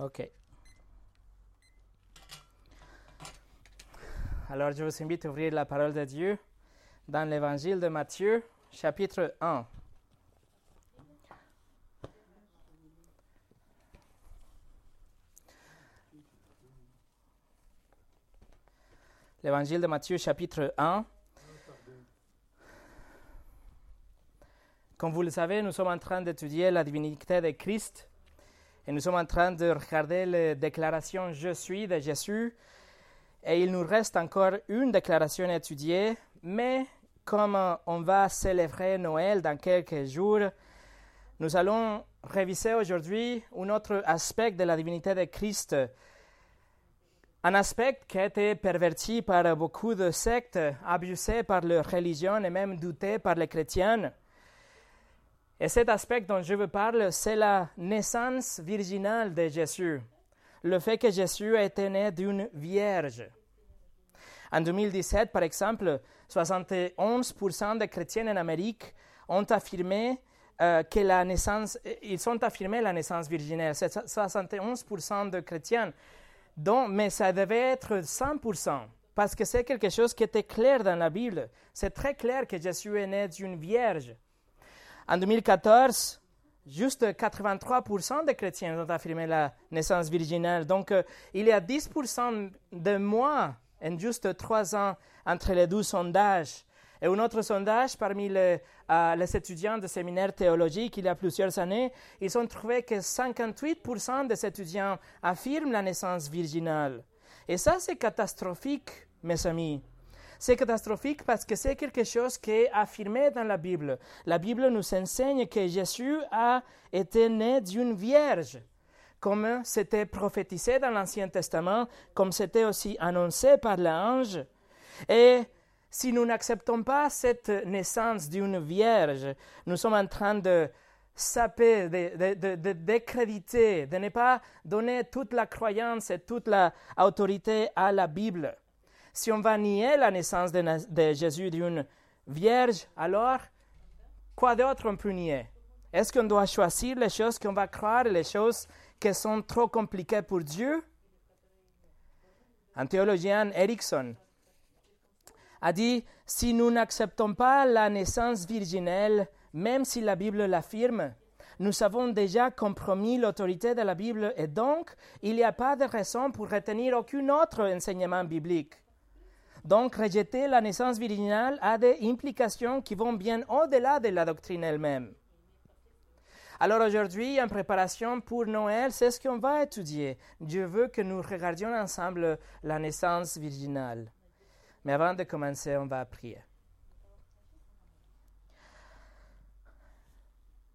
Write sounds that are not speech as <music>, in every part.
OK. Alors, je vous invite à ouvrir la parole de Dieu dans l'évangile de Matthieu, chapitre 1. L'évangile de Matthieu, chapitre 1. Comme vous le savez, nous sommes en train d'étudier la divinité de Christ et nous sommes en train de regarder la déclaration Je suis de Jésus. Et il nous reste encore une déclaration à étudier, mais comme on va célébrer Noël dans quelques jours, nous allons réviser aujourd'hui un autre aspect de la divinité de Christ, un aspect qui a été perverti par beaucoup de sectes, abusé par leur religion et même douté par les chrétiens. Et cet aspect dont je veux parler, c'est la naissance virginale de Jésus, le fait que Jésus été né d'une vierge. En 2017, par exemple, 71% des chrétiens en Amérique ont affirmé euh, que la naissance, ils ont affirmé la naissance virginale. C'est 71% de chrétiens. Mais ça devait être 100%, parce que c'est quelque chose qui était clair dans la Bible. C'est très clair que Jésus est né d'une vierge. En 2014, juste 83% des chrétiens ont affirmé la naissance virginale. Donc, euh, il y a 10% de moins en juste trois ans entre les deux sondages. Et un autre sondage parmi les, euh, les, étudiants de séminaire théologique il y a plusieurs années, ils ont trouvé que 58% des étudiants affirment la naissance virginale. Et ça, c'est catastrophique, mes amis. C'est catastrophique parce que c'est quelque chose qui est affirmé dans la Bible. La Bible nous enseigne que Jésus a été né d'une vierge comme c'était prophétisé dans l'Ancien Testament, comme c'était aussi annoncé par l'ange. Et si nous n'acceptons pas cette naissance d'une vierge, nous sommes en train de saper, de, décréditer, de ne pas donner toute la croyance et toute l'autorité à la Bible. Si on va nier la naissance de, Jésus d'une vierge, alors quoi d'autre on peut nier? Est-ce qu'on doit choisir les choses qu'on va croire les choses qui sont trop compliquées pour Dieu? Un théologien, Erickson, a dit, si nous n'acceptons pas la naissance virginelle, même si la Bible l'affirme, nous avons déjà compromis l'autorité de la Bible et donc il n'y a pas de raison pour retenir aucun autre enseignement biblique. Donc rejeter la naissance virginale a des implications qui vont bien au-delà de la doctrine elle-même. Alors aujourd'hui, en préparation pour Noël, c'est ce qu'on va étudier. Dieu veut que nous regardions ensemble la naissance virginale. Mais avant de commencer, on va prier.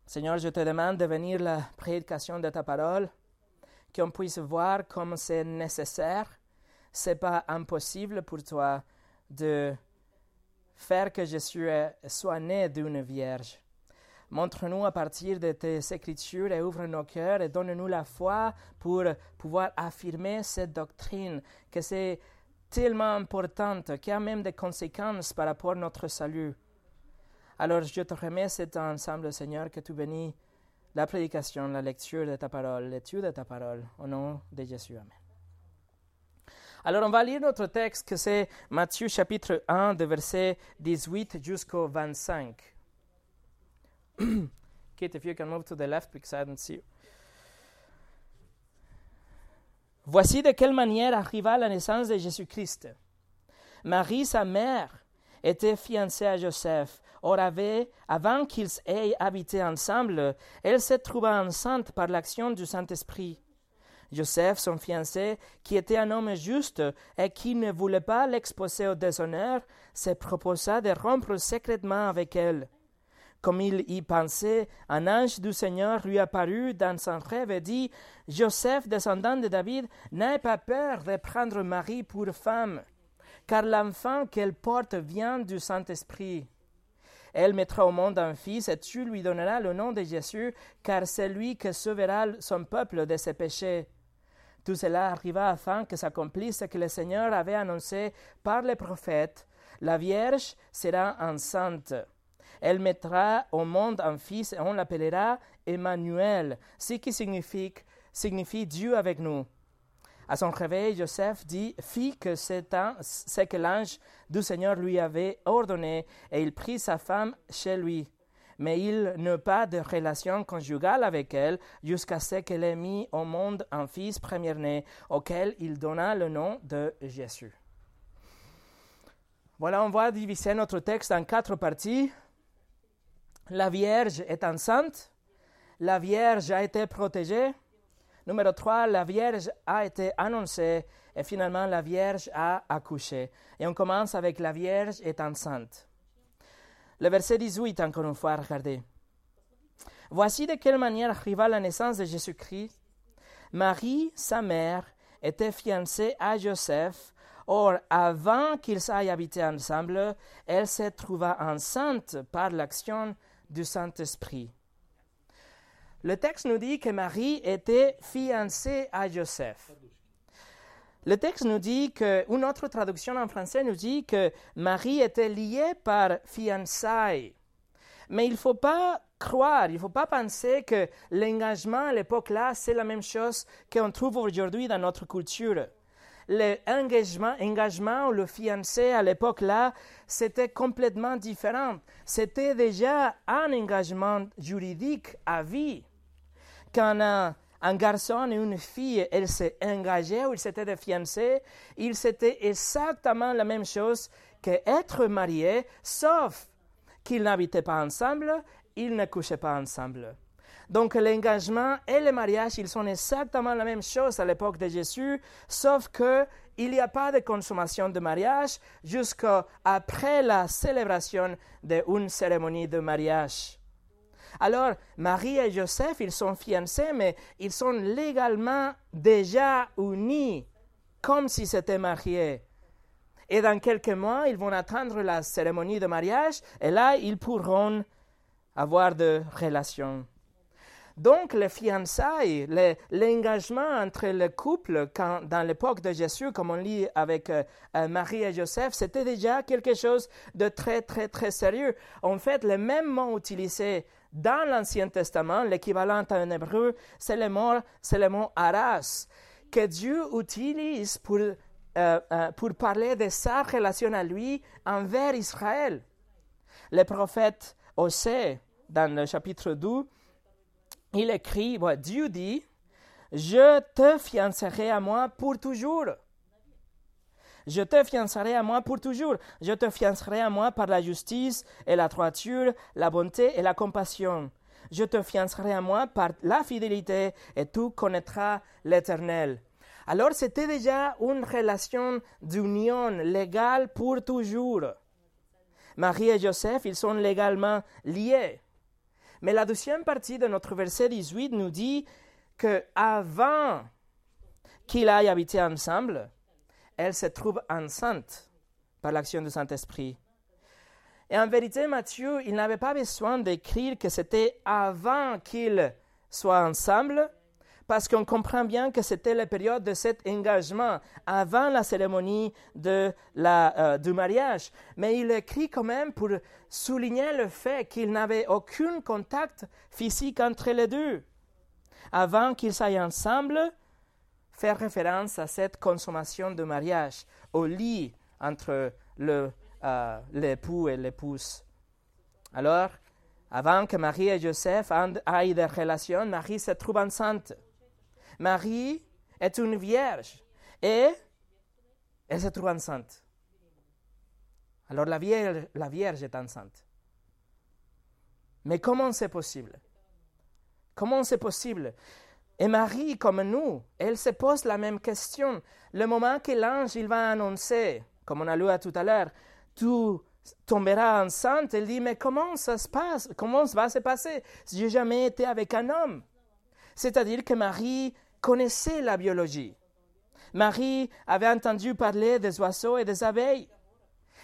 Seigneur, je te demande de venir la prédication de ta parole, qu'on puisse voir comme c'est nécessaire. Ce n'est pas impossible pour toi de faire que Jésus soit né d'une vierge. Montre-nous à partir de tes écritures et ouvre nos cœurs et donne-nous la foi pour pouvoir affirmer cette doctrine, que c'est tellement importante, qui a même des conséquences par rapport à notre salut. Alors je te remets cet ensemble, Seigneur, que tu bénis la prédication, la lecture de ta parole, l'étude de ta parole, au nom de Jésus. Amen. Alors on va lire notre texte, que c'est Matthieu chapitre 1, de verset 18 jusqu'au 25. Kate, if you can move to the left because I don't see you. Voici de quelle manière arriva la naissance de Jésus-Christ. Marie, sa mère, était fiancée à Joseph. Or, avait, avant qu'ils aient habité ensemble, elle se trouva enceinte par l'action du Saint-Esprit. Joseph, son fiancé, qui était un homme juste et qui ne voulait pas l'exposer au déshonneur, se proposa de rompre secrètement avec elle. Comme il y pensait, un ange du Seigneur lui apparut dans son rêve et dit Joseph, descendant de David, n'aie pas peur de prendre Marie pour femme, car l'enfant qu'elle porte vient du Saint-Esprit. Elle mettra au monde un fils et tu lui donneras le nom de Jésus, car c'est lui qui sauvera son peuple de ses péchés. Tout cela arriva afin que s'accomplisse ce que le Seigneur avait annoncé par les prophètes. La Vierge sera enceinte. Elle mettra au monde un fils et on l'appellera Emmanuel, ce qui signifie signifie Dieu avec nous. À son réveil, Joseph dit, fit que ce que l'ange du Seigneur lui avait ordonné, et il prit sa femme chez lui. Mais il n'eut pas de relation conjugale avec elle jusqu'à ce qu'elle ait mis au monde un fils premier-né, auquel il donna le nom de Jésus. Voilà, on va diviser notre texte en quatre parties. La Vierge est enceinte. La Vierge a été protégée. Numéro 3, la Vierge a été annoncée et finalement la Vierge a accouché. Et on commence avec la Vierge est enceinte. Le verset 18, encore une fois, regardez. Voici de quelle manière arriva la naissance de Jésus-Christ. Marie, sa mère, était fiancée à Joseph. Or, avant qu'ils aillent habiter ensemble, elle se trouva enceinte par l'action du Saint-Esprit. Le texte nous dit que Marie était fiancée à Joseph. Le texte nous dit que, une autre traduction en français nous dit que Marie était liée par fiançailles. Mais il ne faut pas croire, il ne faut pas penser que l'engagement à l'époque-là, c'est la même chose qu'on trouve aujourd'hui dans notre culture. L'engagement engagement ou le fiancé à l'époque-là, c'était complètement différent. C'était déjà un engagement juridique à vie quand garçon et une fille elles s'est engagés ou ils s'étaient fiancés, ils c'était exactement la même chose qu'être mariés, sauf qu'ils n'habitaient pas ensemble, ils ne couchaient pas ensemble. Donc l'engagement et le mariage, ils sont exactement la même chose à l'époque de Jésus, sauf que il n'y a pas de consommation de mariage jusqu'après la célébration d'une cérémonie de mariage. Alors, Marie et Joseph, ils sont fiancés, mais ils sont légalement déjà unis, comme s'ils s'étaient mariés. Et dans quelques mois, ils vont attendre la cérémonie de mariage, et là, ils pourront avoir de relations. Donc, les fiançailles, l'engagement entre le couple dans l'époque de Jésus, comme on lit avec euh, euh, Marie et Joseph, c'était déjà quelque chose de très, très, très sérieux. En fait, le même mot utilisé dans l'Ancien Testament, l'équivalent en hébreu, c'est le mot, c'est le mot aras, que Dieu utilise pour, euh, pour parler de sa relation à lui envers Israël. Le prophète Osée, dans le chapitre 2, il écrit, Dieu dit, je te fiancerai à moi pour toujours. Je te fiancerai à moi pour toujours. Je te fiancerai à moi par la justice et la droiture, la bonté et la compassion. Je te fiancerai à moi par la fidélité et tu connaîtras l'Éternel. Alors c'était déjà une relation d'union légale pour toujours. Marie et Joseph, ils sont légalement liés. Mais la deuxième partie de notre verset 18 nous dit que avant qu'ils aillent habiter ensemble, elle se trouve enceinte par l'action du Saint-Esprit. Et en vérité, Matthieu, il n'avait pas besoin d'écrire que c'était avant qu'ils soient ensemble, parce qu'on comprend bien que c'était la période de cet engagement, avant la cérémonie de la, euh, du mariage. Mais il écrit quand même pour souligner le fait qu'il n'avait aucun contact physique entre les deux. Avant qu'ils soient ensemble, faire référence à cette consommation de mariage, au lit entre euh, l'époux et l'épouse. Alors, avant que Marie et Joseph aient des relations, Marie se trouve enceinte. Marie est une vierge et elle se trouve enceinte. Alors la vierge, la vierge est enceinte. Mais comment c'est possible? Comment c'est possible? Et Marie, comme nous, elle se pose la même question. Le moment que l'ange va annoncer, comme on a lu tout à l'heure, tu tomberas enceinte, elle dit, mais comment ça se passe? Comment ça va se passer j'ai jamais été avec un homme? C'est-à-dire que Marie connaissait la biologie. Marie avait entendu parler des oiseaux et des abeilles.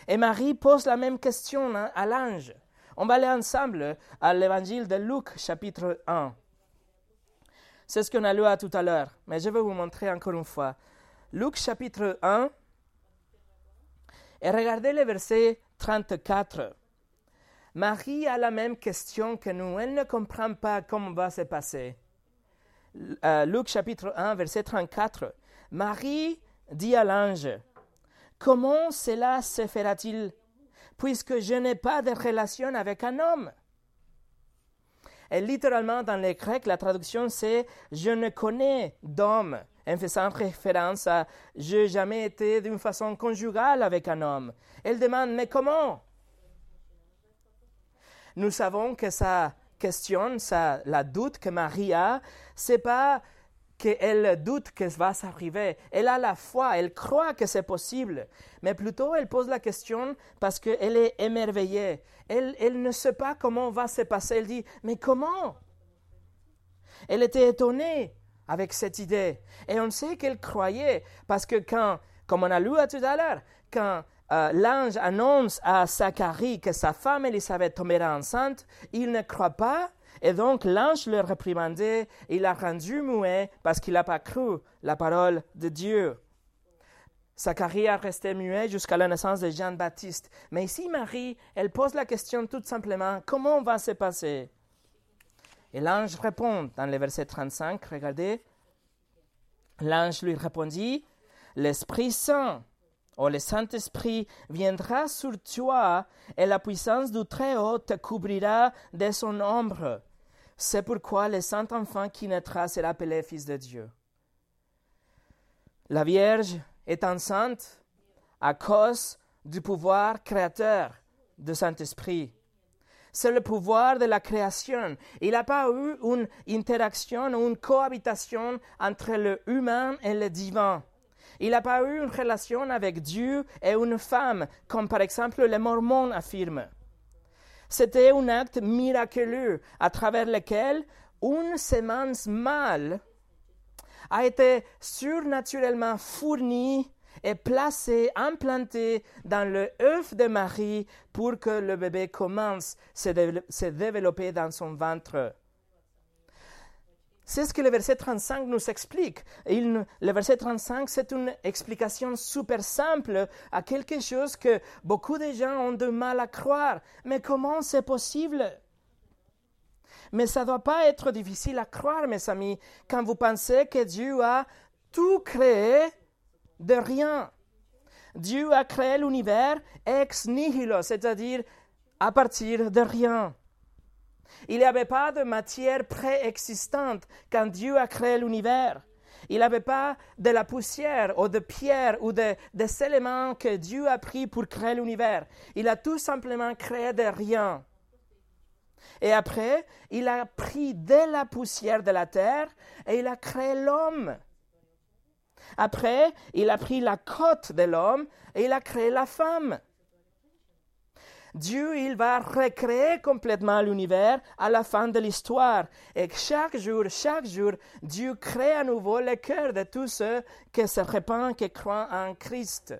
Et Marie pose la même question à l'ange. On va aller ensemble à l'évangile de Luc, chapitre 1. C'est ce qu'on a lu à tout à l'heure, mais je vais vous montrer encore une fois. Luc chapitre 1, et regardez le verset 34. Marie a la même question que nous. Elle ne comprend pas comment va se passer. Euh, Luc chapitre 1, verset 34, Marie dit à l'ange, Comment cela se fera-t-il, puisque je n'ai pas de relation avec un homme? Et littéralement, dans les Grecs, la traduction c'est Je ne connais d'homme, en faisant référence à Je n'ai jamais été d'une façon conjugale avec un homme. Elle demande Mais comment? Nous savons que sa question, ça, la doute que Marie a, c'est pas qu'elle doute que ça va s'arriver. Elle a la foi, elle croit que c'est possible. Mais plutôt, elle pose la question parce qu'elle est émerveillée. Elle, elle ne sait pas comment va se passer. Elle dit, mais comment? Elle était étonnée avec cette idée. Et on sait qu'elle croyait parce que quand, comme on a lu tout à l'heure, quand euh, l'ange annonce à Zacharie que sa femme Élisabeth tombera enceinte, il ne croit pas et donc l'ange le réprimandait, il l'a rendu muet parce qu'il n'a pas cru la parole de Dieu. Zacharie a resté muet jusqu'à la naissance de Jean-Baptiste. Mais ici, Marie, elle pose la question tout simplement, comment va se passer? Et l'ange répond dans le verset 35, regardez. L'ange lui répondit, l'Esprit Saint, ou le Saint-Esprit, viendra sur toi et la puissance du Très-Haut te couvrira de son ombre. C'est pourquoi le saint enfant qui naîtra sera appelé Fils de Dieu. La Vierge est enceinte à cause du pouvoir créateur du Saint-Esprit. C'est le pouvoir de la création. Il n'a pas eu une interaction ou une cohabitation entre le humain et le divin. Il n'a pas eu une relation avec Dieu et une femme, comme par exemple les Mormons affirment. C'était un acte miraculeux à travers lequel une semence mâle a été surnaturellement fournie et placée, implantée dans le œuf de Marie pour que le bébé commence à se développer dans son ventre. C'est ce que le verset 35 nous explique. le verset 35, c'est une explication super simple à quelque chose que beaucoup de gens ont du mal à croire. Mais comment c'est possible? Mais ça ne doit pas être difficile à croire, mes amis, quand vous pensez que Dieu a tout créé de rien. Dieu a créé l'univers ex nihilo, c'est-à-dire à partir de rien. Il n'y avait pas de matière préexistante quand Dieu a créé l'univers. Il n'y avait pas de la poussière ou de pierre ou de, des éléments que Dieu a pris pour créer l'univers. Il a tout simplement créé de rien. Et après, il a pris de la poussière de la terre et il a créé l'homme. Après, il a pris la côte de l'homme et il a créé la femme. Dieu, il va recréer complètement l'univers à la fin de l'histoire. Et chaque jour, chaque jour, Dieu crée à nouveau le cœur de tous ceux qui se répandent, qui croient en Christ.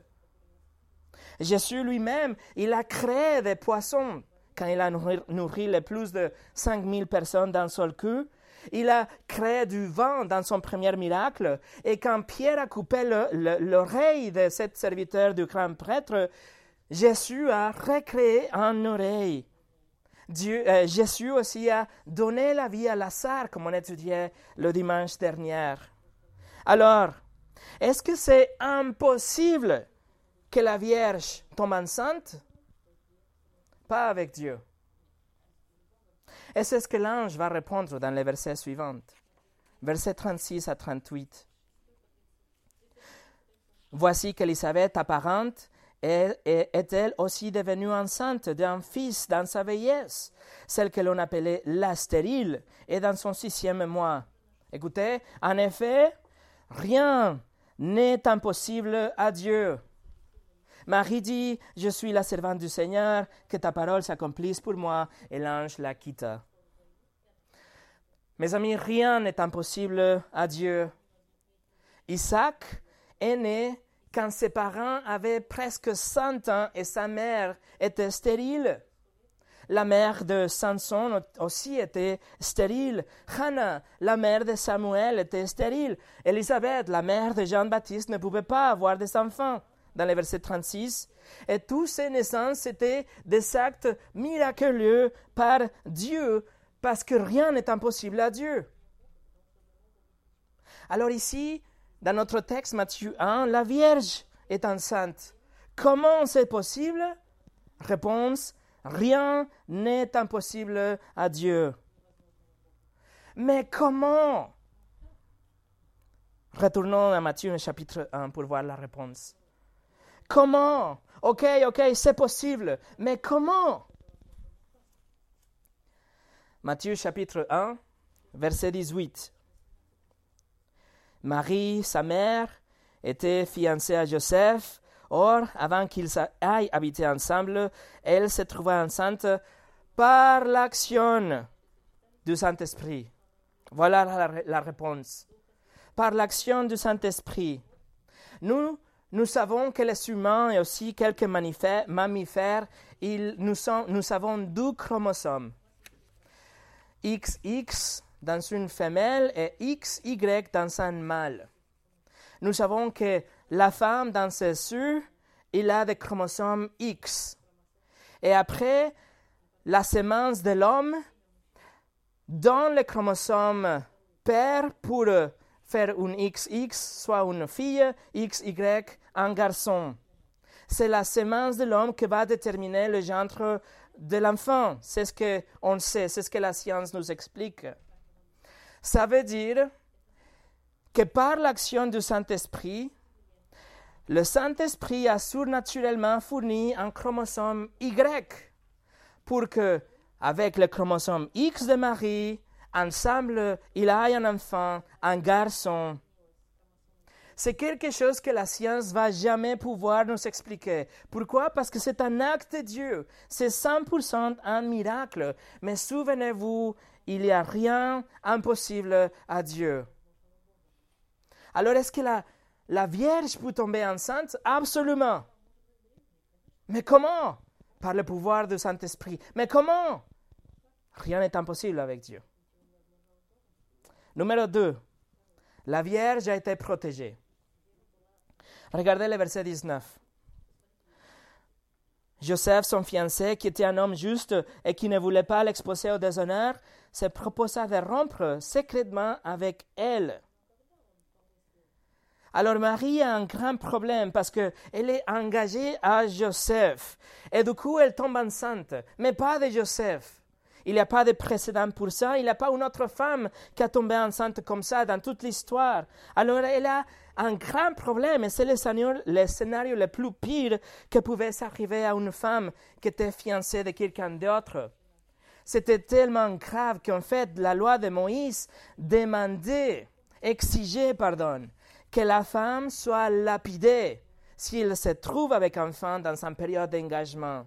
Jésus lui-même, il a créé des poissons quand il a nourri, les plus de 5000 personnes d'un seul coup. Il a créé du vent dans son premier miracle. Et quand Pierre a coupé l'oreille de cet serviteur du grand prêtre, Jésus a recréé un oreille. Dieu, euh, Jésus aussi a donné la vie à Lazare, comme on étudiait le dimanche dernier. Alors, est-ce que c'est impossible que la Vierge tombe enceinte? Pas avec Dieu. Et c'est ce que l'ange va répondre dans les versets suivants, versets 36 à 38. Voici qu'Élisabeth apparente est-elle aussi devenue enceinte d'un fils dans sa vieillesse, celle que l'on appelait la stérile, et dans son sixième mois? Écoutez, en effet, rien n'est impossible à Dieu. Marie dit, Je suis la servante du Seigneur, que ta parole s'accomplisse pour moi, et l'ange la quitta. Mes amis, rien n'est impossible à Dieu. Isaac est né quand ses parents avaient presque 100 ans et sa mère était stérile. La mère de Samson aussi était stérile. Hannah, la mère de Samuel, était stérile. Élisabeth, la mère de Jean-Baptiste, ne pouvait pas avoir des enfants. Dans le verset 36. Et toutes ces naissances étaient des actes miraculeux par Dieu, parce que rien n'est impossible à Dieu. Alors ici, dans notre texte Matthieu 1, la Vierge est enceinte. Comment c'est possible? Réponse, rien n'est impossible à Dieu. Mais comment? Retournons à Matthieu chapitre 1 pour voir la réponse. Comment? Ok, ok, c'est possible, mais comment? Matthieu chapitre 1, verset 18. Marie, sa mère, était fiancée à Joseph. Or, avant qu'ils aillent habiter ensemble, elle se trouva enceinte par l'action du Saint-Esprit. Voilà la, réponse. Par l'action du Saint-Esprit. Nous, nous savons que les humains et aussi quelques mammifères, ils, nous, sont, nous avons deux chromosomes. XX dans une femelle et XY dans un mâle. Nous savons que la femme dans ses cieux, il a des chromosomes X. Et après, la semence de l'homme donne le chromosome père pour faire une XX, soit une fille, XY, un garçon. C'est la semence de l'homme qui va déterminer le genre de l'enfant. C'est ce qu'on sait, c'est ce que la science nous explique. Ça veut dire que par l'action du Saint-Esprit, le Saint-Esprit a surnaturellement fourni un chromosome Y pour que, avec le chromosome X de Marie, ensemble, il ait un enfant, un garçon. C'est quelque chose que la science va jamais pouvoir nous expliquer. Pourquoi? Parce que c'est un acte de Dieu. C'est 100% un miracle. Mais souvenez-vous, il n'y a rien impossible à Dieu. Alors est-ce que la, la Vierge peut tomber enceinte? Absolument. Mais comment? Par le pouvoir du Saint-Esprit. Mais comment? Rien n'est impossible avec Dieu. Numéro 2. La Vierge a été protégée. Regardez le verset 19. Joseph, son fiancé, qui était un homme juste et qui ne voulait pas l'exposer au déshonneur, se proposa de rompre secrètement avec elle. Alors Marie a un grand problème parce qu'elle est engagée à Joseph. Et du coup, elle tombe enceinte, mais pas de Joseph. Il n'y a pas de précédent pour ça. Il n'y a pas une autre femme qui a tombé enceinte comme ça dans toute l'histoire. Alors elle a un grand problème et c'est le scénario, le plus pire que pouvait s'arriver à une femme qui était fiancée de quelqu'un d'autre. C'était tellement grave qu'en fait, la loi de Moïse demandait, exigeait, pardon, que la femme soit lapidée s'il se trouve avec un enfant dans sa période d'engagement.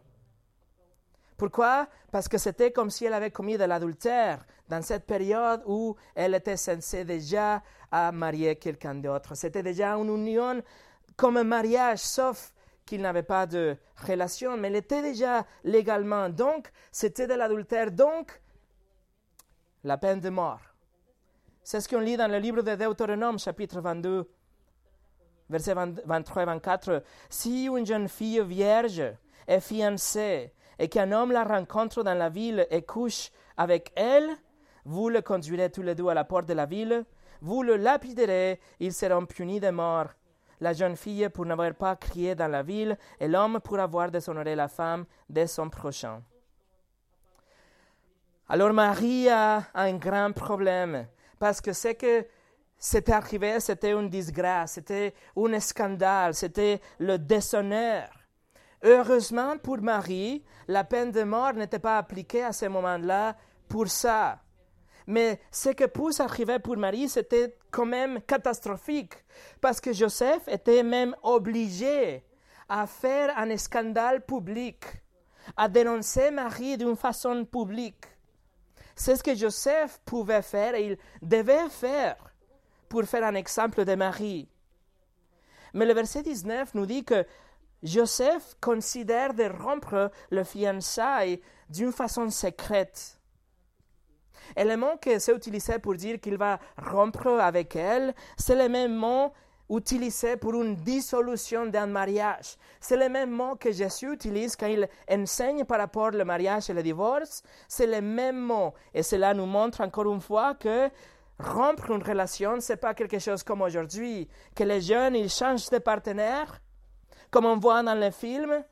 Pourquoi? Parce que c'était comme si elle avait commis de l'adultère dans cette période où elle était censée déjà à marier quelqu'un d'autre. C'était déjà une union comme un mariage, sauf qu'il n'avait pas de relation, mais elle était déjà légalement. Donc, c'était de l'adultère. Donc, la peine de mort. C'est ce qu'on lit dans le livre de Deutéronome, chapitre 22, versets 23 et 24. Si une jeune fille vierge est fiancée et qu'un homme la rencontre dans la ville et couche avec elle, vous le conduirez tous les deux à la porte de la ville, vous le lapiderez, ils seront punis de mort. La jeune fille pour n'avoir pas crié dans la ville, et l'homme pour avoir déshonoré la femme de son prochain. Alors Marie a un grand problème, parce que ce que c'était arrivé, c'était une disgrâce, c'était un scandale, c'était le déshonneur. Heureusement pour Marie, la peine de mort n'était pas appliquée à ce moment-là pour ça. Mais ce que peut arriver pour Marie, c'était quand même catastrophique, parce que Joseph était même obligé à faire un scandale public, à dénoncer Marie d'une façon publique. C'est ce que Joseph pouvait faire et il devait faire pour faire un exemple de Marie. Mais le verset 19 nous dit que Joseph considère de rompre le fiançailles d'une façon secrète. Mot que c'est utilisé pour dire qu'il va rompre avec elle, c'est le même mot utilisé pour une dissolution d'un mariage. C'est le même mot que Jésus utilise quand il enseigne par rapport au mariage et le divorce. C'est le même mot. Et cela nous montre encore une fois que rompre une relation, c'est pas quelque chose comme aujourd'hui, que les jeunes, ils changent de partenaire, comme on voit dans les films,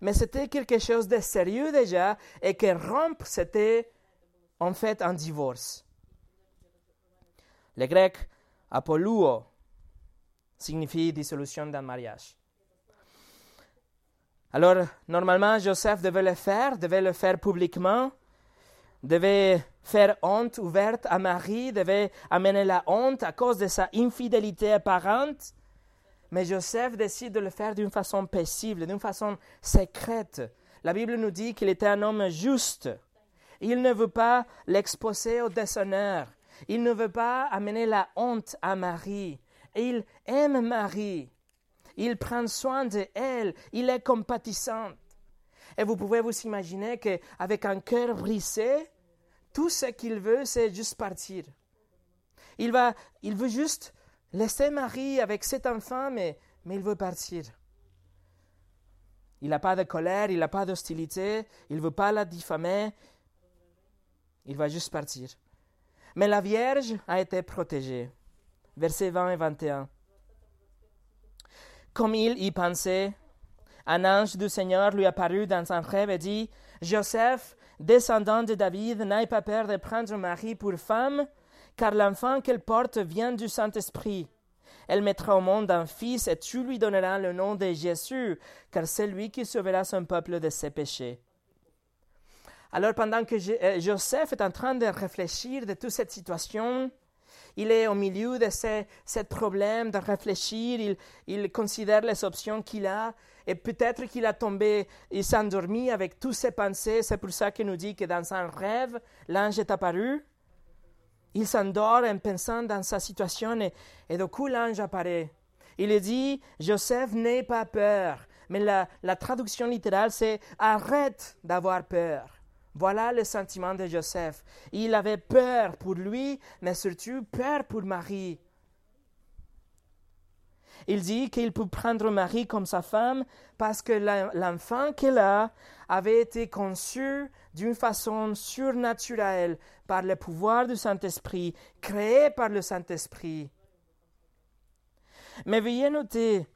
mais c'était quelque chose de sérieux déjà, et que rompre, c'était en fait un divorce. Le grec apoluo signifie dissolution d'un mariage. Alors, normalement, Joseph devait le faire, devait le faire publiquement, devait faire honte ouverte à Marie, devait amener la honte à cause de sa infidélité apparente. Mais Joseph décide de le faire d'une façon paisible, d'une façon secrète. La Bible nous dit qu'il était un homme juste. Il ne veut pas l'exposer au déshonneur. Il ne veut pas amener la honte à Marie. Il aime Marie. Il prend soin de elle. Il est compatissant. Et vous pouvez vous imaginer qu'avec un cœur brisé, tout ce qu'il veut, c'est juste partir. Il, va, il veut juste laisser Marie avec cet enfant, mais, mais il veut partir. Il n'a pas de colère, il n'a pas d'hostilité, il ne veut pas la diffamer, il va juste partir. Mais la Vierge a été protégée. Versets 20 et 21. Comme il y pensait, un ange du Seigneur lui apparut dans un rêve et dit Joseph, descendant de David, n'aie pas peur de prendre Marie pour femme, car l'enfant qu'elle porte vient du Saint-Esprit. Elle mettra au monde un fils et tu lui donneras le nom de Jésus, car c'est lui qui sauvera son peuple de ses péchés. Alors pendant que euh, Joseph est en train de réfléchir de toute cette situation, il est au milieu de ce, problème de réfléchir, il, il considère les options qu'il a, et peut-être qu'il a tombé, il s'est endormi avec toutes ses pensées. C'est pour ça qu'il nous dit que dans un rêve, l'ange est apparu. Il s'endort en pensant dans sa situation et, et coup l'ange apparaît. Il dit, Joseph, n'aie pas peur. Mais la, la traduction littérale, c'est arrête d'avoir peur. Voilà le sentiment de Joseph. Il avait peur pour lui, mais surtout peur pour Marie. Il dit qu'il peut prendre Marie comme sa femme parce que l'enfant qu'elle a avait été conçu d'une façon surnaturelle par le pouvoir du Saint-Esprit, créé par le Saint-Esprit. Mais veuillez noter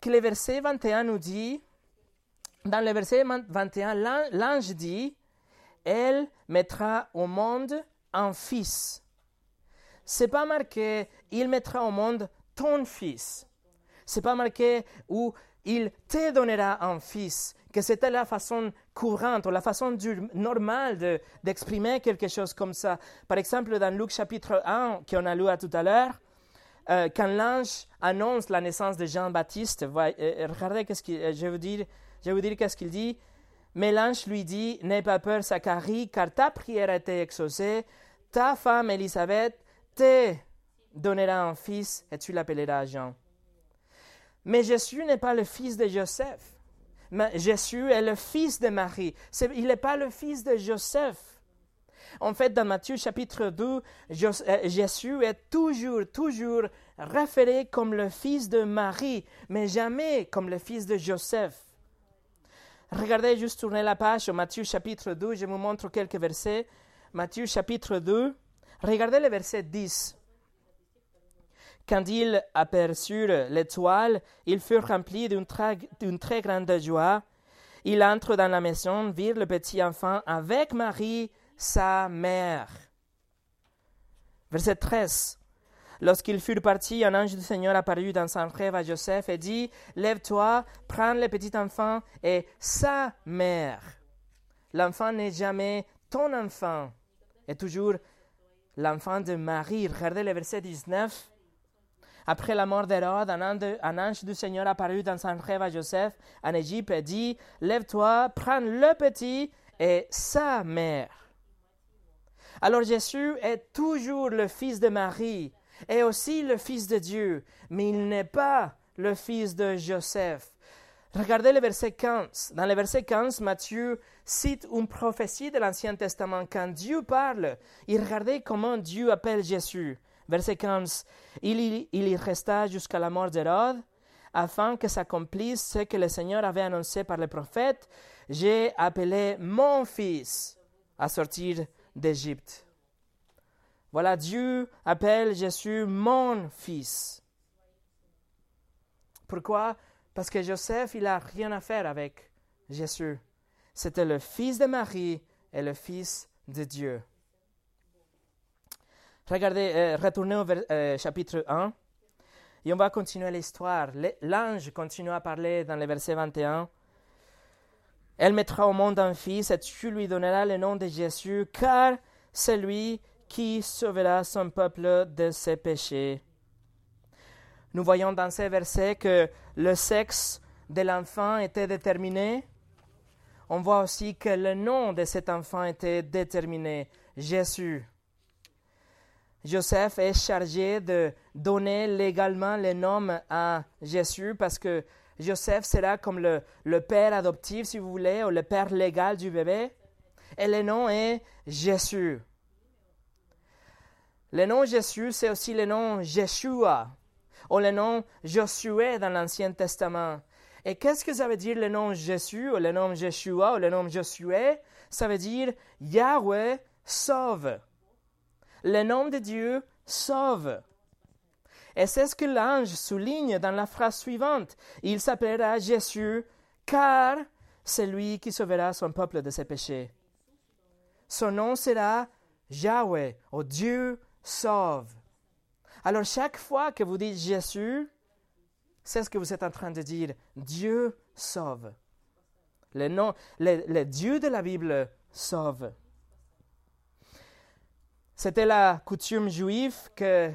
que le verset 21 nous dit, dans le verset 21, l'ange dit, elle mettra au monde un fils. C'est pas marqué, il mettra au monde ton fils. C'est pas marqué où il te donnera un fils, que c'était la façon courante ou la façon normale d'exprimer quelque chose comme ça. Par exemple, dans Luc chapitre 1, qu'on a lu tout à l'heure, euh, quand l'ange annonce la naissance de Jean-Baptiste, euh, regardez ce qu'il, euh, je vais vous dire, qu'est-ce qu'il dit. Mais l'ange lui dit, n'aie pas peur, Zacharie, car ta prière a été exaucée, ta femme Élisabeth te donnera un fils et tu l'appelleras Jean. Mais Jésus n'est pas le fils de Joseph. Mais Jésus est le fils de Marie. il n'est pas le fils de Joseph. En fait, dans Matthieu chapitre 2, euh, Jésus est toujours, toujours référé comme le fils de Marie, mais jamais comme le fils de Joseph. Regardez, juste tourner la page, Matthieu chapitre 2, je vous montre quelques versets. Matthieu chapitre 2, regardez le verset 10. Quand ils aperçurent l'étoile, ils furent remplis d'une très, grande joie. Ils entrent dans la maison, virent le petit enfant avec Marie, sa mère. Verset 13. Lorsqu'ils furent partis, un ange du Seigneur apparut dans son rêve à Joseph et dit Lève-toi, prends le petit enfant et sa mère. L'enfant n'est jamais ton enfant, et toujours l'enfant de Marie. Regardez le verset 19. Après la mort d'Hérode, un, ange du Seigneur apparut dans son rêve à Joseph en Égypte et dit Lève-toi, prends le petit et sa mère. Alors Jésus est toujours le fils de Marie et aussi le fils de Dieu, mais il n'est pas le fils de Joseph. Regardez le verset 15. Dans le verset 15, Matthieu cite une prophétie de l'Ancien Testament. Quand Dieu parle, il regardez comment Dieu appelle Jésus. Verset 15. Il, y resta jusqu'à la mort d'Hérode, afin que s'accomplisse ce que le Seigneur avait annoncé par le prophète. J'ai appelé mon fils à sortir d'Égypte. Voilà, Dieu appelle Jésus mon fils. Pourquoi? Parce que Joseph, il n'a rien à faire avec Jésus. C'était le fils de Marie et le fils de Dieu. Regardez, euh, retournez au euh, chapitre 1 et on va continuer l'histoire. L'ange continue à parler dans le verset 21. Elle mettra au monde un fils et tu lui donneras le nom de Jésus, car c'est lui qui sauvera son peuple de ses péchés. Nous voyons dans ces versets que le sexe de l'enfant était déterminé. On voit aussi que le nom de cet enfant était déterminé, Jésus. Joseph est chargé de donner légalement le nom à Jésus parce que Joseph sera comme le, le, père adoptif, si vous voulez, ou le père légal du bébé. Et le nom est Jésus. Le nom Jésus, c'est aussi le nom Jeshua, ou le nom Josué dans l'Ancien Testament. Et qu'est-ce que ça veut dire le nom Jésus, ou le nom Jeshua, ou le nom Josué? Ça veut dire Yahweh sauve. Le nom de Dieu sauve. Et c'est ce que l'ange souligne dans la phrase suivante. Il s'appellera Jésus, car c'est lui qui sauvera son peuple de ses péchés. Son nom sera Yahweh, ou Dieu sauve. Alors chaque fois que vous dites Jésus, c'est ce que vous êtes en train de dire. Dieu sauve. Le, nom, le, Dieu de la Bible sauve. C'était la coutume juive que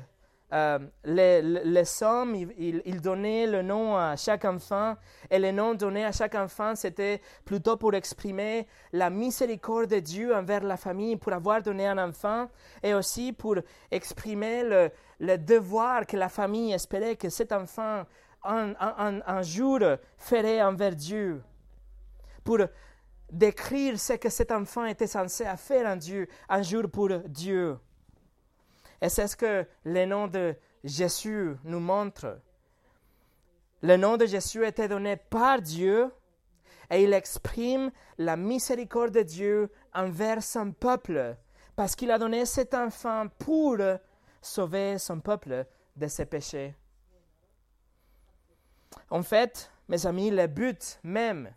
euh, les, les, hommes, ils, donnaient le nom à chaque enfant, et le nom donné à chaque enfant, c'était plutôt pour exprimer la miséricorde de Dieu envers la famille, pour avoir donné un enfant, et aussi pour exprimer le, le devoir que la famille espérait que cet enfant un, un, un jour ferait envers Dieu, pour décrire ce que cet enfant était censé faire en Dieu, un jour pour Dieu. Et c'est ce que le nom de Jésus nous montre. Le nom de Jésus était donné par Dieu et il exprime la miséricorde de Dieu envers son peuple parce qu'il a donné cet enfant pour sauver son peuple de ses péchés. En fait, mes amis, le but même,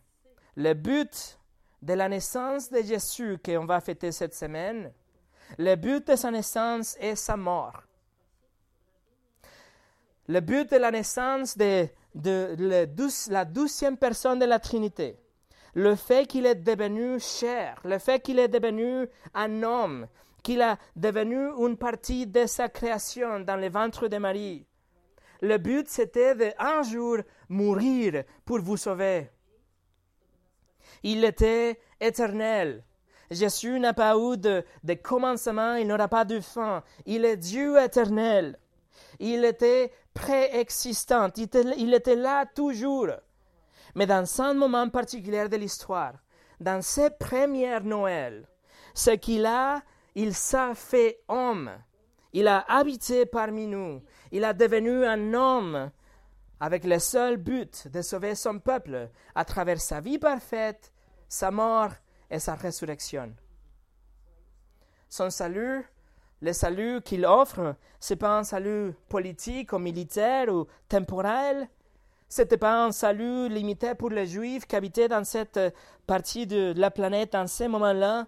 le but de la naissance de Jésus qu'on va fêter cette semaine, le but de sa naissance est sa mort. Le but de la naissance de, la douzième personne de la Trinité, le fait qu'il est devenu chair, le fait qu'il est devenu un homme, qu'il a devenu une partie de sa création dans le ventre de Marie. Le but, c'était d'un jour mourir pour vous sauver. Il était éternel. Jésus n'a pas eu de, commencement, il n'aura pas de fin. Il est Dieu éternel. Il était préexistant, il était, il était là toujours. Mais dans un moment particulier de l'histoire, dans ses premières Noël, ce qu'il a, il s'est fait homme. Il a habité parmi nous. Il a devenu un homme avec le seul but de sauver son peuple à travers sa vie parfaite, sa mort et sa résurrection. Son salut, le salut qu'il offre, ce n'est pas un salut politique ou militaire ou temporel. Ce n'était pas un salut limité pour les Juifs qui habitaient dans cette partie de la planète en ce moment-là.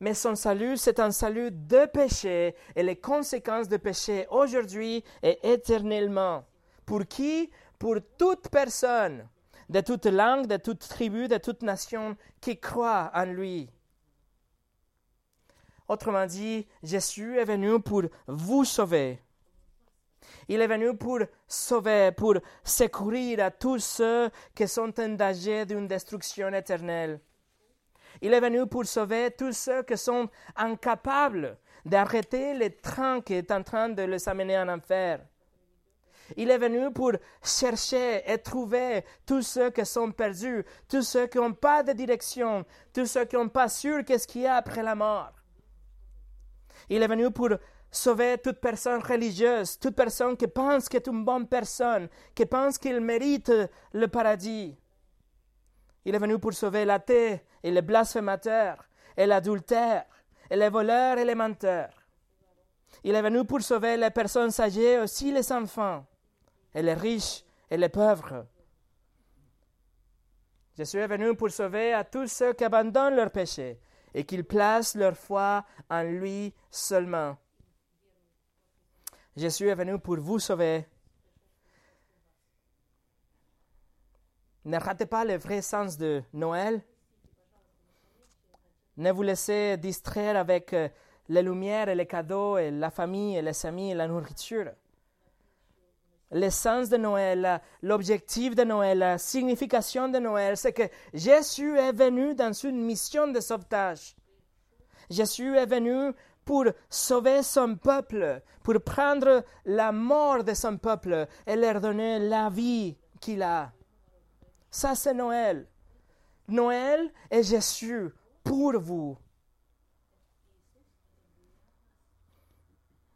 Mais son salut, c'est un salut de péché et les conséquences de péché aujourd'hui et éternellement. Pour qui? Pour toute personne de toute langue, de toute tribu, de toute nation qui croit en lui. Autrement dit, Jésus est venu pour vous sauver. Il est venu pour sauver, pour secourir à tous ceux qui sont en danger d'une destruction éternelle. Il est venu pour sauver tous ceux qui sont incapables d'arrêter le train qui est en train de les amener en enfer. Il est venu pour chercher et trouver tous ceux qui sont perdus, tous ceux qui n'ont pas de direction, tous ceux qui n'ont pas sûr qu'est-ce qu'il y a après la mort. Il est venu pour sauver toute personne religieuse, toute personne qui pense qu'elle est une bonne personne, qui pense qu'il mérite le paradis. Il est venu pour sauver l'athée et les blasphémateurs, et l'adultère, et les voleurs et les menteurs. Il est venu pour sauver les personnes âgées, aussi les enfants, et les riches et les pauvres. Jésus est venu pour sauver à tous ceux qui abandonnent leur péché et qu'ils placent leur foi en lui seulement. Jésus est venu pour vous sauver. Ne ratez pas le vrai sens de Noël. Ne vous laissez distraire avec euh, les lumières et les cadeaux et la famille et les amis et la nourriture. L'essence de Noël, l'objectif de Noël, la signification de Noël, c'est que Jésus est venu dans une mission de sauvetage. Jésus est venu pour sauver son peuple, pour prendre la mort de son peuple et leur donner la vie qu'il a. Ça, c'est Noël. Noël est Jésus pour vous.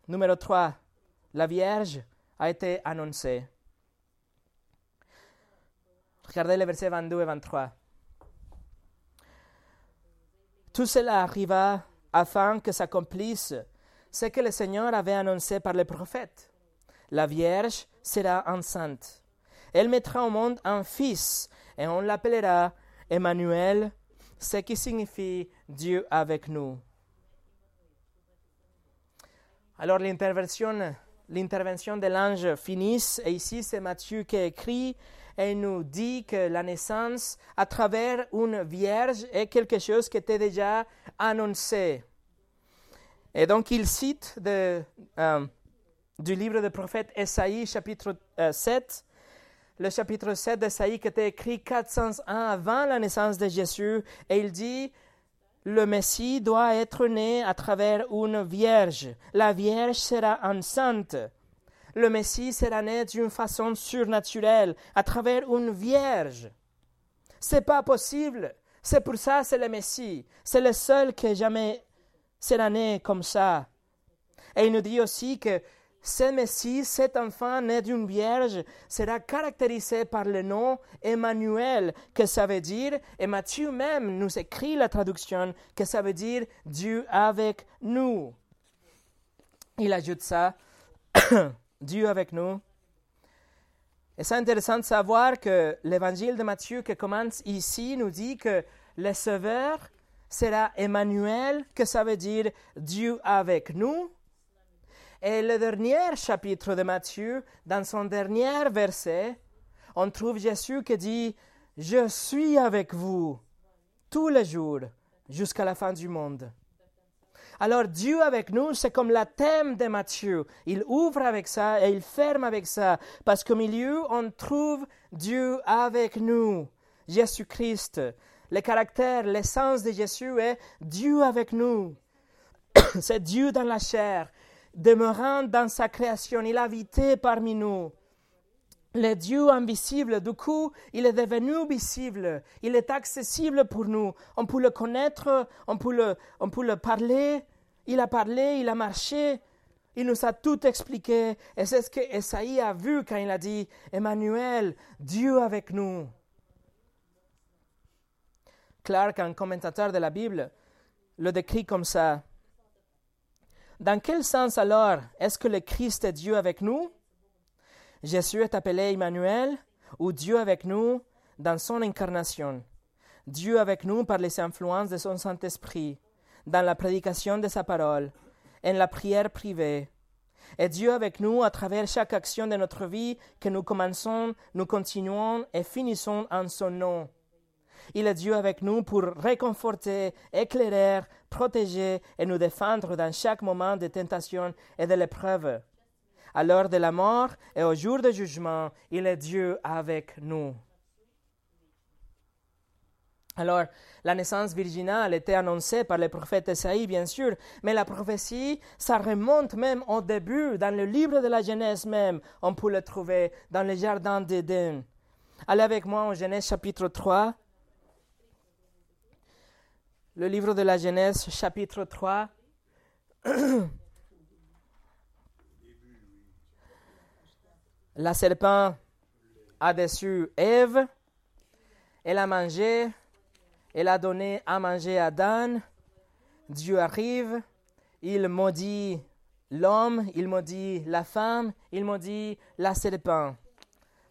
Numéro 3. La Vierge a été annoncée. Regardez les versets 22 et 23. Tout cela arriva afin que s'accomplisse ce que le Seigneur avait annoncé par les prophètes. La Vierge sera enceinte. Elle mettra au monde un fils et on l'appellera Emmanuel, ce qui signifie Dieu avec nous. Alors l'intervention, l'intervention de l'ange finisse, et ici c'est Matthieu qui écrit, et nous dit que la naissance à travers une vierge est quelque chose qui était déjà annoncé. Et donc il cite euh, du livre du prophète Esaïe, chapitre 7, euh, le chapitre 7 d'Esaïe qui était écrit 400 ans avant la naissance de Jésus, et il dit, le Messie doit être né à travers une vierge. La vierge sera enceinte. Le Messie sera né d'une façon surnaturelle, à travers une vierge. C'est pas possible. C'est pour ça c'est le Messie. C'est le seul qui jamais sera né comme ça. Et il nous dit aussi que ce Messie, cet enfant né d'une vierge, sera caractérisé par le nom Emmanuel, que ça veut dire, et Matthieu même nous écrit la traduction, que ça veut dire Dieu avec nous. Il ajoute ça, <coughs> Dieu avec nous. Et c'est intéressant de savoir que l'évangile de Matthieu qui commence ici nous dit que le Sauveur sera Emmanuel, que ça veut dire Dieu avec nous. Et le dernier chapitre de Matthieu, dans son dernier verset, on trouve Jésus qui dit, Je suis avec vous tous les jours jusqu'à la fin du monde. Alors Dieu avec nous, c'est comme la thème de Matthieu. Il ouvre avec ça et il ferme avec ça, parce qu'au milieu, on trouve Dieu avec nous, Jésus-Christ. Le caractère, l'essence de Jésus est Dieu avec nous. <coughs> c'est Dieu dans la chair demeurant dans sa création, il a habité parmi nous. Le Dieu invisible, du coup, il est devenu visible, il est accessible pour nous. On peut le connaître, on peut le, on peut le parler. Il a parlé, il a marché, il nous a tout expliqué. Et c'est ce que Esaïe a vu quand il a dit Emmanuel, Dieu avec nous. Clark, un commentateur de la Bible, le décrit comme ça. Dans quel sens alors est-ce que le Christ est Dieu avec nous? Jésus est appelé Emmanuel ou Dieu avec nous dans son incarnation? Dieu avec nous par les influences de son Saint-Esprit, dans la prédication de sa parole, en la prière privée. Et Dieu avec nous à travers chaque action de notre vie que nous commençons, nous continuons et finissons en son nom. Il est Dieu avec nous pour réconforter, éclairer, protéger et nous défendre dans chaque moment de tentation et de l'épreuve. À l'heure de la mort et au jour du jugement, il est Dieu avec nous. Alors, la naissance virginale était annoncée par le prophète Esaïe, bien sûr, mais la prophétie, ça remonte même au début, dans le livre de la Genèse même. On peut le trouver dans le jardin d'Éden. Allez avec moi en Genèse chapitre 3 le livre de la Genèse, chapitre 3. <clears throat> la serpent a déçu Ève, elle a mangé, elle a donné à manger à Dan. Dieu arrive, il maudit l'homme, il maudit la femme, il maudit la serpent.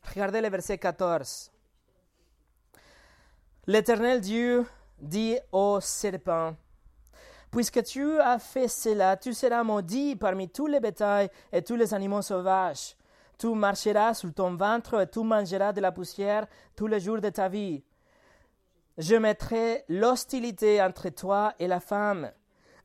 Regardez le verset 14. L'Éternel Dieu dit au serpent, Puisque tu as fait cela, tu seras maudit parmi tous les bétails et tous les animaux sauvages. Tu marcheras sur ton ventre et tu mangeras de la poussière tous les jours de ta vie. Je mettrai l'hostilité entre toi et la femme,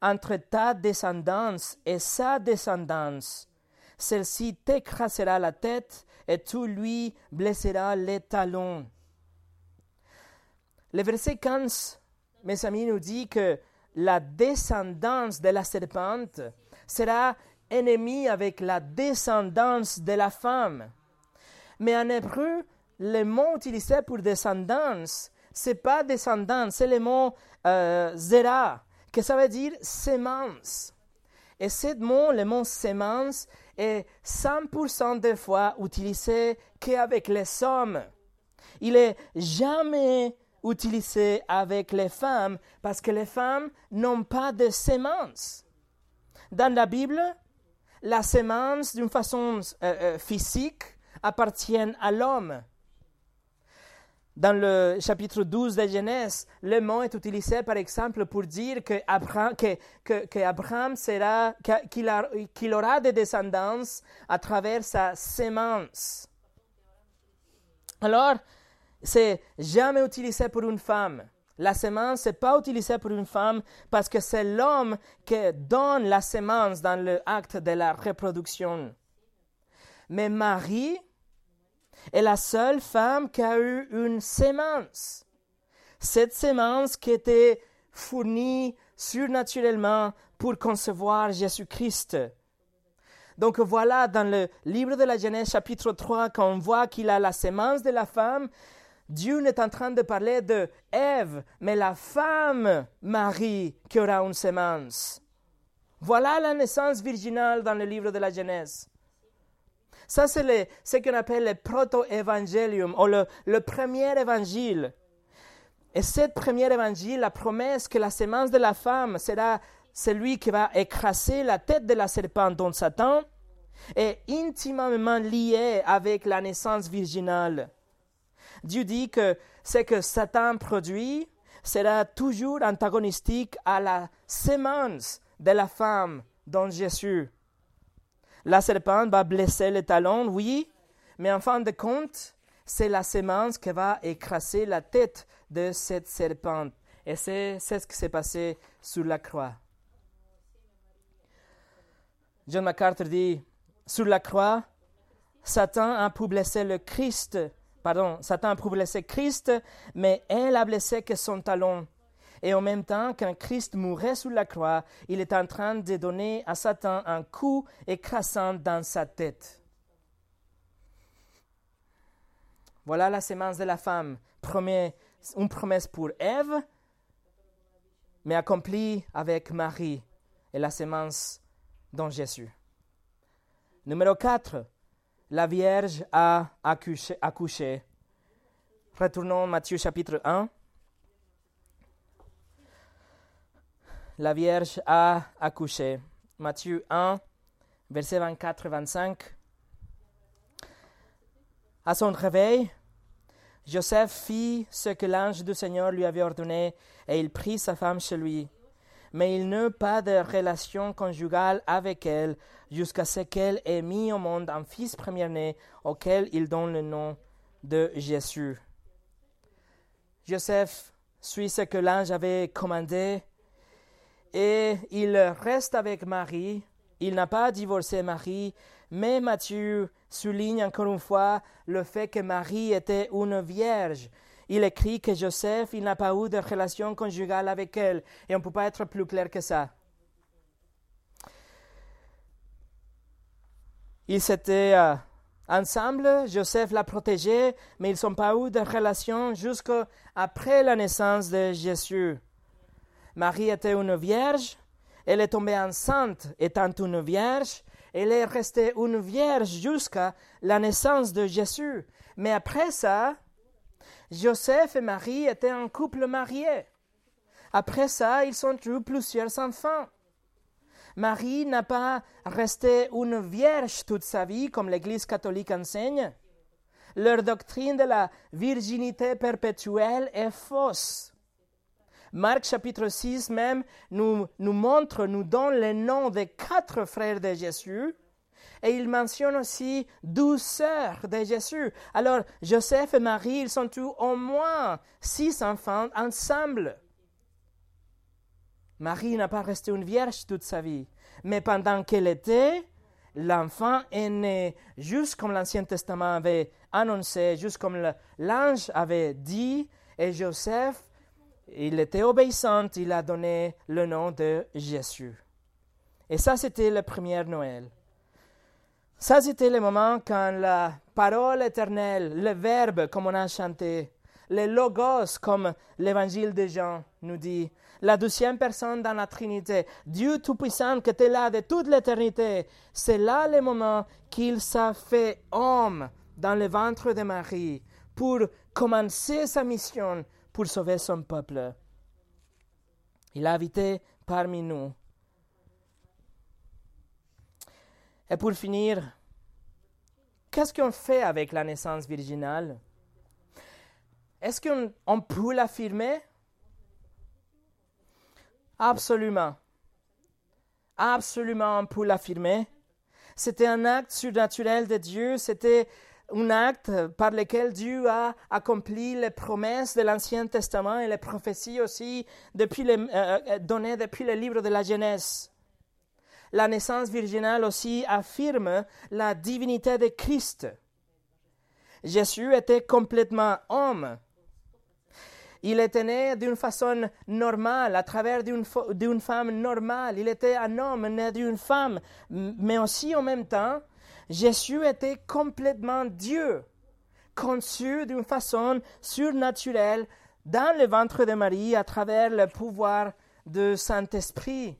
entre ta descendance et sa descendance. Celle-ci t'écrasera la tête et tu lui blesseras les talons. Le verset 15, mes amis, nous dit que la descendance de la serpente sera ennemie avec la descendance de la femme. Mais en hébreu, le mot utilisé pour descendance, c'est pas descendance, c'est le mot euh, zera, que ça veut dire semence. Et ce mot, le mot semence, est 100% des fois utilisé qu'avec les hommes. Il est jamais utilisé avec les femmes parce que les femmes n'ont pas de sémence. Dans la Bible, la sémence, d'une façon euh, euh, physique, appartient à l'homme. Dans le chapitre 12 de Genèse, le mot est utilisé par exemple pour dire que Abraham, sera, qu'il aura des descendants à travers sa sémence. Alors, c'est jamais utilisé pour une femme. La semence n'est pas utilisée pour une femme parce que c'est l'homme qui donne la semence dans l'acte de la reproduction. Mais Marie est la seule femme qui a eu une semence. Cette semence qui était fournie surnaturellement pour concevoir Jésus-Christ. Donc voilà, dans le livre de la Genèse chapitre 3, quand on voit qu'il a la semence de la femme, Dieu n'est en train de parler de Ève, mais la femme Marie qui aura une semence. Voilà la naissance virginale dans le livre de la Genèse. Ça, c'est ce qu'on appelle le proto-évangélium, ou le, premier évangile. Et cette premier évangile, la promesse que la semence de la femme sera celui qui va écraser la tête de la serpente, dont Satan, est intimement lié avec la naissance virginale. Dieu dit que ce que Satan produit sera toujours antagonistique à la semence de la femme dans Jésus. La serpente va blesser le talon, oui, mais en fin de compte, c'est la semence qui va écraser la tête de cette serpente. Et c'est ce qui s'est passé sur la croix. John MacArthur dit, sur la croix, Satan a pu blesser le Christ pardon, Satan a pu blesser Christ, mais elle a blessé que son talon. Et en même temps, quand Christ mourait sur la croix, il est en train de donner à Satan un coup écrasant dans sa tête. Voilà la sémence de la femme, une promesse pour Ève, mais accomplie avec Marie et la sémence dans Jésus. Numéro 4, la Vierge a accouché. Retournons Matthieu chapitre 1. La Vierge a accouché. Matthieu 1, versets 24-25. À son réveil, Joseph fit ce que l'ange du Seigneur lui avait ordonné et il prit sa femme chez lui mais il n'eut pas de relation conjugale avec elle jusqu'à ce qu'elle ait mis au monde un fils premier-né auquel il donne le nom de Jésus. Joseph suit ce que l'ange avait commandé et il reste avec Marie. Il n'a pas divorcé Marie, mais Matthieu souligne encore une fois le fait que Marie était une vierge il écrit que Joseph, il n'a pas eu de relation conjugale avec elle. Et on ne peut pas être plus clair que ça. Ils étaient euh, ensemble, Joseph l'a protégé, mais ils n'ont pas eu de relation jusqu'après la naissance de Jésus. Marie était une vierge, elle est tombée enceinte étant une vierge, elle est restée une vierge jusqu'à la naissance de Jésus. Mais après ça, Joseph et Marie étaient un couple marié. Après ça, ils ont eu plusieurs enfants. Marie n'a pas resté une vierge toute sa vie, comme l'Église catholique enseigne. Leur doctrine de la virginité perpétuelle est fausse. Marc chapitre 6 même nous, nous montre, nous donne les noms des quatre frères de Jésus. Et il mentionne aussi douze de Jésus. Alors, Joseph et Marie, ils sont tous au moins six enfants ensemble. Marie n'a pas resté une vierge toute sa vie, mais pendant qu'elle était, l'enfant est né juste comme l'Ancien Testament avait annoncé, juste comme l'ange avait dit, et Joseph, il était obéissant, il a donné le nom de Jésus. Et ça, c'était le premier Noël. Ça, c'était le moment quand la parole éternelle, le verbe, comme on a chanté, le logos, comme l'évangile de Jean nous dit, la deuxième personne dans la Trinité, Dieu Tout-Puissant qui était là de toute l'éternité, c'est là le moment qu'il s'est fait homme dans le ventre de Marie pour commencer sa mission pour sauver son peuple. Il a habité parmi nous. Et pour finir, qu'est-ce qu'on fait avec la naissance virginale? Est-ce qu'on peut l'affirmer? Absolument. Absolument, pour l'affirmer. C'était un acte surnaturel de Dieu, c'était un acte par lequel Dieu a accompli les promesses de l'Ancien Testament et les prophéties aussi euh, euh, données depuis le livre de la Genèse. La naissance virginale aussi affirme la divinité de Christ. Jésus était complètement homme, il était né d'une façon normale, à travers d'une femme normale. Il était un homme né d'une femme. Mais aussi en même temps, Jésus était complètement Dieu, conçu d'une façon surnaturelle dans le ventre de Marie à travers le pouvoir du Saint-Esprit.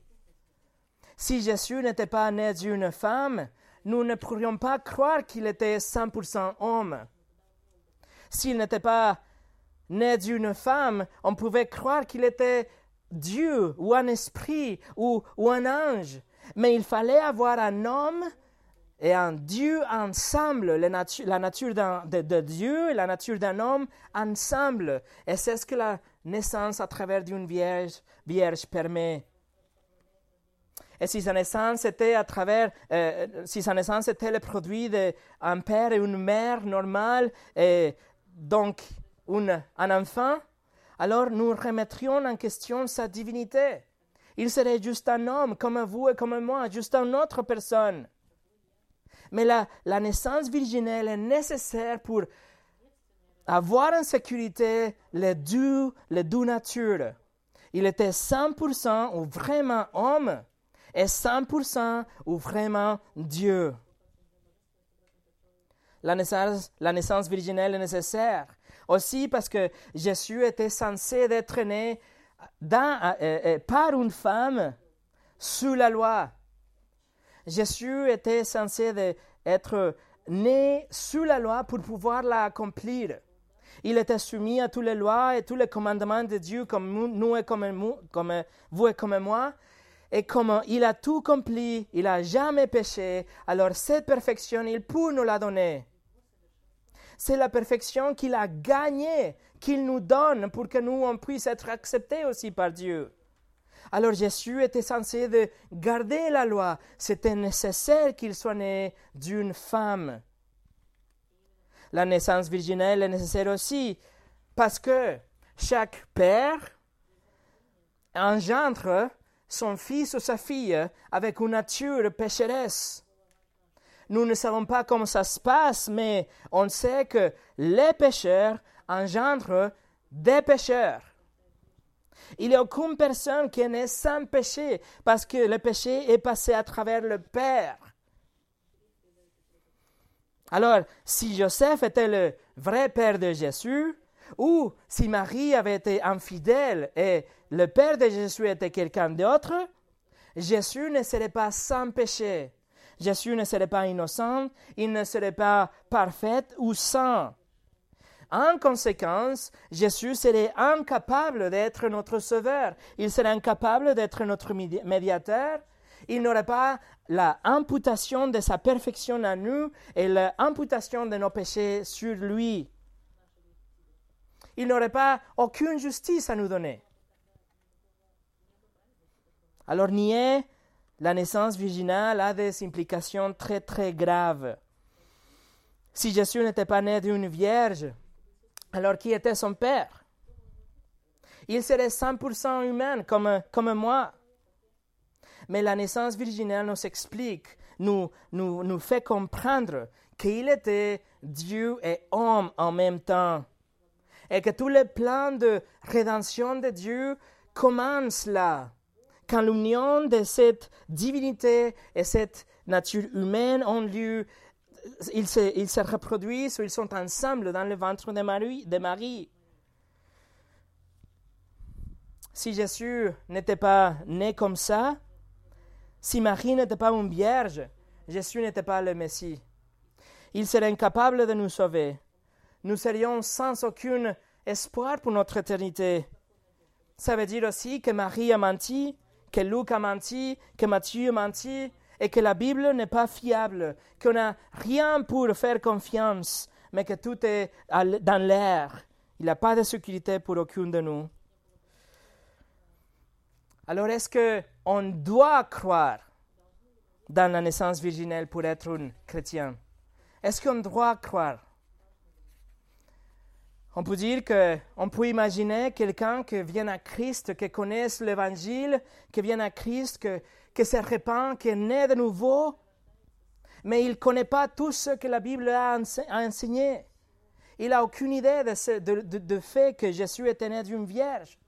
Si Jésus n'était pas né d'une femme, nous ne pourrions pas croire qu'il était 100% homme. S'il n'était pas né d'une femme, on pouvait croire qu'il était Dieu ou un esprit ou, un ange. Mais il fallait avoir un homme et un Dieu ensemble, la nature, de, Dieu et la nature d'un homme ensemble. Et c'est ce que la naissance à travers d'une vierge, vierge permet. Et si sa naissance était à travers, euh, si sa naissance était le produit d'un père et une mère normale, et donc un enfant, alors nous remettrions en question sa divinité. Il serait juste un homme comme vous et comme moi, juste une autre personne. Mais la, la naissance virginelle est nécessaire pour avoir en sécurité les deux, les deux natures. Il était 100% ou vraiment homme et 100% ou vraiment Dieu. La naissance, la naissance virginelle est nécessaire aussi parce que Jésus était censé être né euh, euh, par une femme sous la loi. Jésus était censé être né sous la loi pour pouvoir l'accomplir. Il était soumis à toutes les lois et tous les commandements de Dieu comme nous et comme vous et comme moi. Et comme il a tout accompli, il n'a jamais péché, alors cette perfection, il peut nous la donner. C'est la perfection qu'il a gagnée, qu'il nous donne pour que nous on puisse être acceptés aussi par Dieu. Alors Jésus était censé de garder la loi. C'était nécessaire qu'il soit né d'une femme. La naissance virginelle est nécessaire aussi parce que chaque père engendre son fils ou sa fille avec une nature pécheresse. Nous ne savons pas comment ça se passe, mais on sait que les pécheurs engendrent des pécheurs. Il n'y a aucune personne qui est née sans péché, parce que le péché est passé à travers le Père. Alors, si Joseph était le vrai père de Jésus, ou si Marie avait été infidèle et le père de Jésus était quelqu'un d'autre, Jésus ne serait pas sans péché. Jésus ne serait pas innocent, il ne serait pas parfait ou saint. En conséquence, Jésus serait incapable d'être notre sauveur, il serait incapable d'être notre médiateur, Il n'aurait pas la imputation de sa perfection à nous et l'imputation de nos péchés sur lui. Il n'aurait pas aucune justice à nous donner. Alors nier la naissance virginale a des implications très très graves. Si Jésus n'était pas né d'une vierge, alors qui était son père? Il serait 100% humain comme, moi. Mais la naissance virginale nous explique, nous, nous, nous fait comprendre qu'il était Dieu et homme en même temps. Et que tous les plans de rédemption de Dieu commencent là quand l'union de cette divinité et cette nature humaine ont lieu, ils se, ils se reproduisent ils sont ensemble dans le ventre de Marie. De Marie. Si Jésus n'était pas né comme ça, si Marie n'était pas une vierge, Jésus n'était pas le Messie. Il serait incapable de nous sauver. Nous serions sans aucun espoir pour notre éternité. Ça veut dire aussi que Marie a menti, que Luc a menti, que Matthieu a menti, et que la Bible n'est pas fiable, qu'on n'a rien pour faire confiance, mais que tout est dans l'air. Il n'y a pas de sécurité pour aucun de nous. Alors est-ce qu'on doit croire dans la naissance virginelle pour être un chrétien? Est-ce qu'on doit croire on peut dire qu'on peut imaginer quelqu'un qui vient à Christ, qui connaisse l'Évangile, qui vient à Christ, qui, se répand, qui est né de nouveau, mais il ne connaît pas tout ce que la Bible a, enseigné. Il n'a aucune idée de, de, fait que Jésus était né d'une vierge.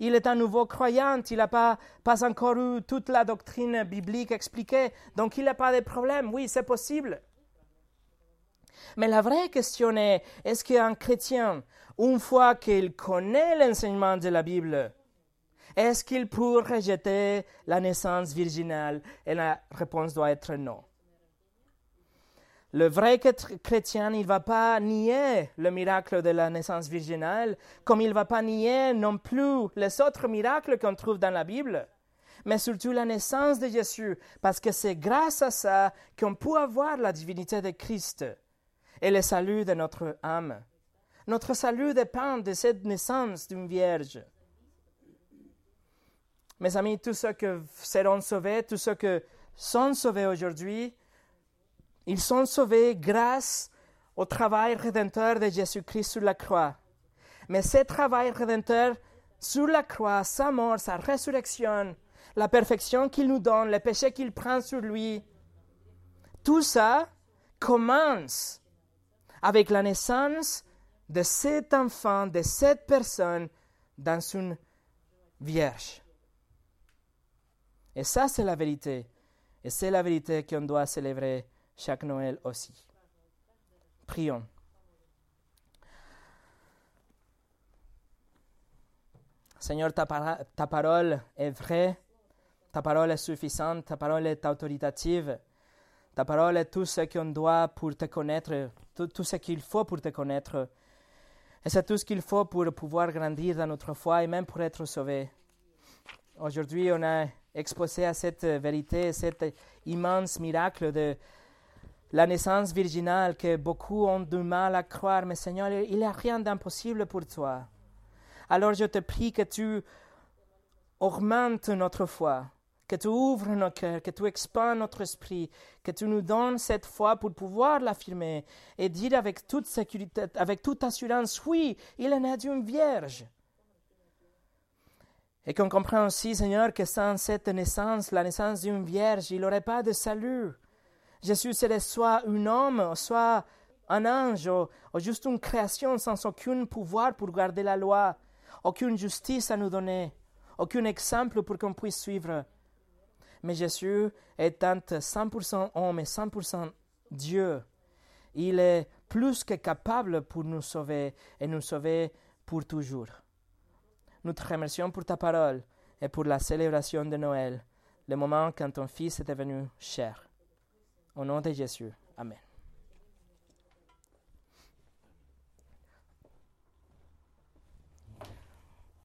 Il est un nouveau croyant, il n'a pas, pas encore eu toute la doctrine biblique expliquée, donc il n'a pas de problème. Oui, c'est possible. Mais la vraie question est, est-ce qu'un chrétien, une fois qu'il connaît l'enseignement de la Bible, est-ce qu'il peut rejeter la naissance virginale? Et la réponse doit être non. Le vrai chrétien, il ne va pas nier le miracle de la naissance virginale, comme il ne va pas nier non plus les autres miracles qu'on trouve dans la Bible, mais surtout la naissance de Jésus, parce que c'est grâce à ça qu'on peut avoir la divinité de Christ et le salut de notre âme. Notre salut dépend de cette naissance d'une vierge. Mes amis, tous ceux qui seront sauvés, tous ceux qui sont sauvés aujourd'hui, ils sont sauvés grâce au travail rédempteur de Jésus-Christ sur la croix. Mais ce travail rédempteur sur la croix, sa mort, sa résurrection, la perfection qu'il nous donne, le péché qu'il prend sur lui, tout ça commence avec la naissance de cet enfant, de cette personne dans une vierge. Et ça, c'est la vérité. Et c'est la vérité qu'on doit célébrer chaque Noël aussi. Prions. Seigneur, ta, ta, parole est vraie, ta parole est suffisante, ta parole est autoritative, ta parole est tout ce qu'on doit pour te connaître tout, ce qu'il faut pour te connaître. Et c'est tout ce qu'il faut pour pouvoir grandir dans notre foi et même pour être sauvé. Aujourd'hui, on a exposé à cette vérité, cet immense miracle de la naissance virginale que beaucoup ont du mal à croire. Mais Seigneur, il n'y a rien d'impossible pour toi. Alors je te prie que tu augmentes notre foi, que tu ouvres nos cœurs, que tu expandes notre esprit, que tu nous donnes cette foi pour pouvoir l'affirmer et dire avec toute sécurité, avec toute assurance, oui, il est né d'une vierge. Et qu'on comprend aussi, Seigneur, que sans cette naissance, la naissance d'une vierge, il n'y aurait pas de salut. Jésus serait soit un homme, soit un ange, ou, ou juste une création sans aucun pouvoir pour garder la loi, aucune justice à nous donner, aucun exemple pour qu'on puisse suivre. Mais Jésus étant 100% homme et 100% Dieu, il est plus que capable pour nous sauver et nous sauver pour toujours. Nous te remercions pour ta parole et pour la célébration de Noël, le moment quand ton Fils est devenu cher. Au nom de Jésus. Amen.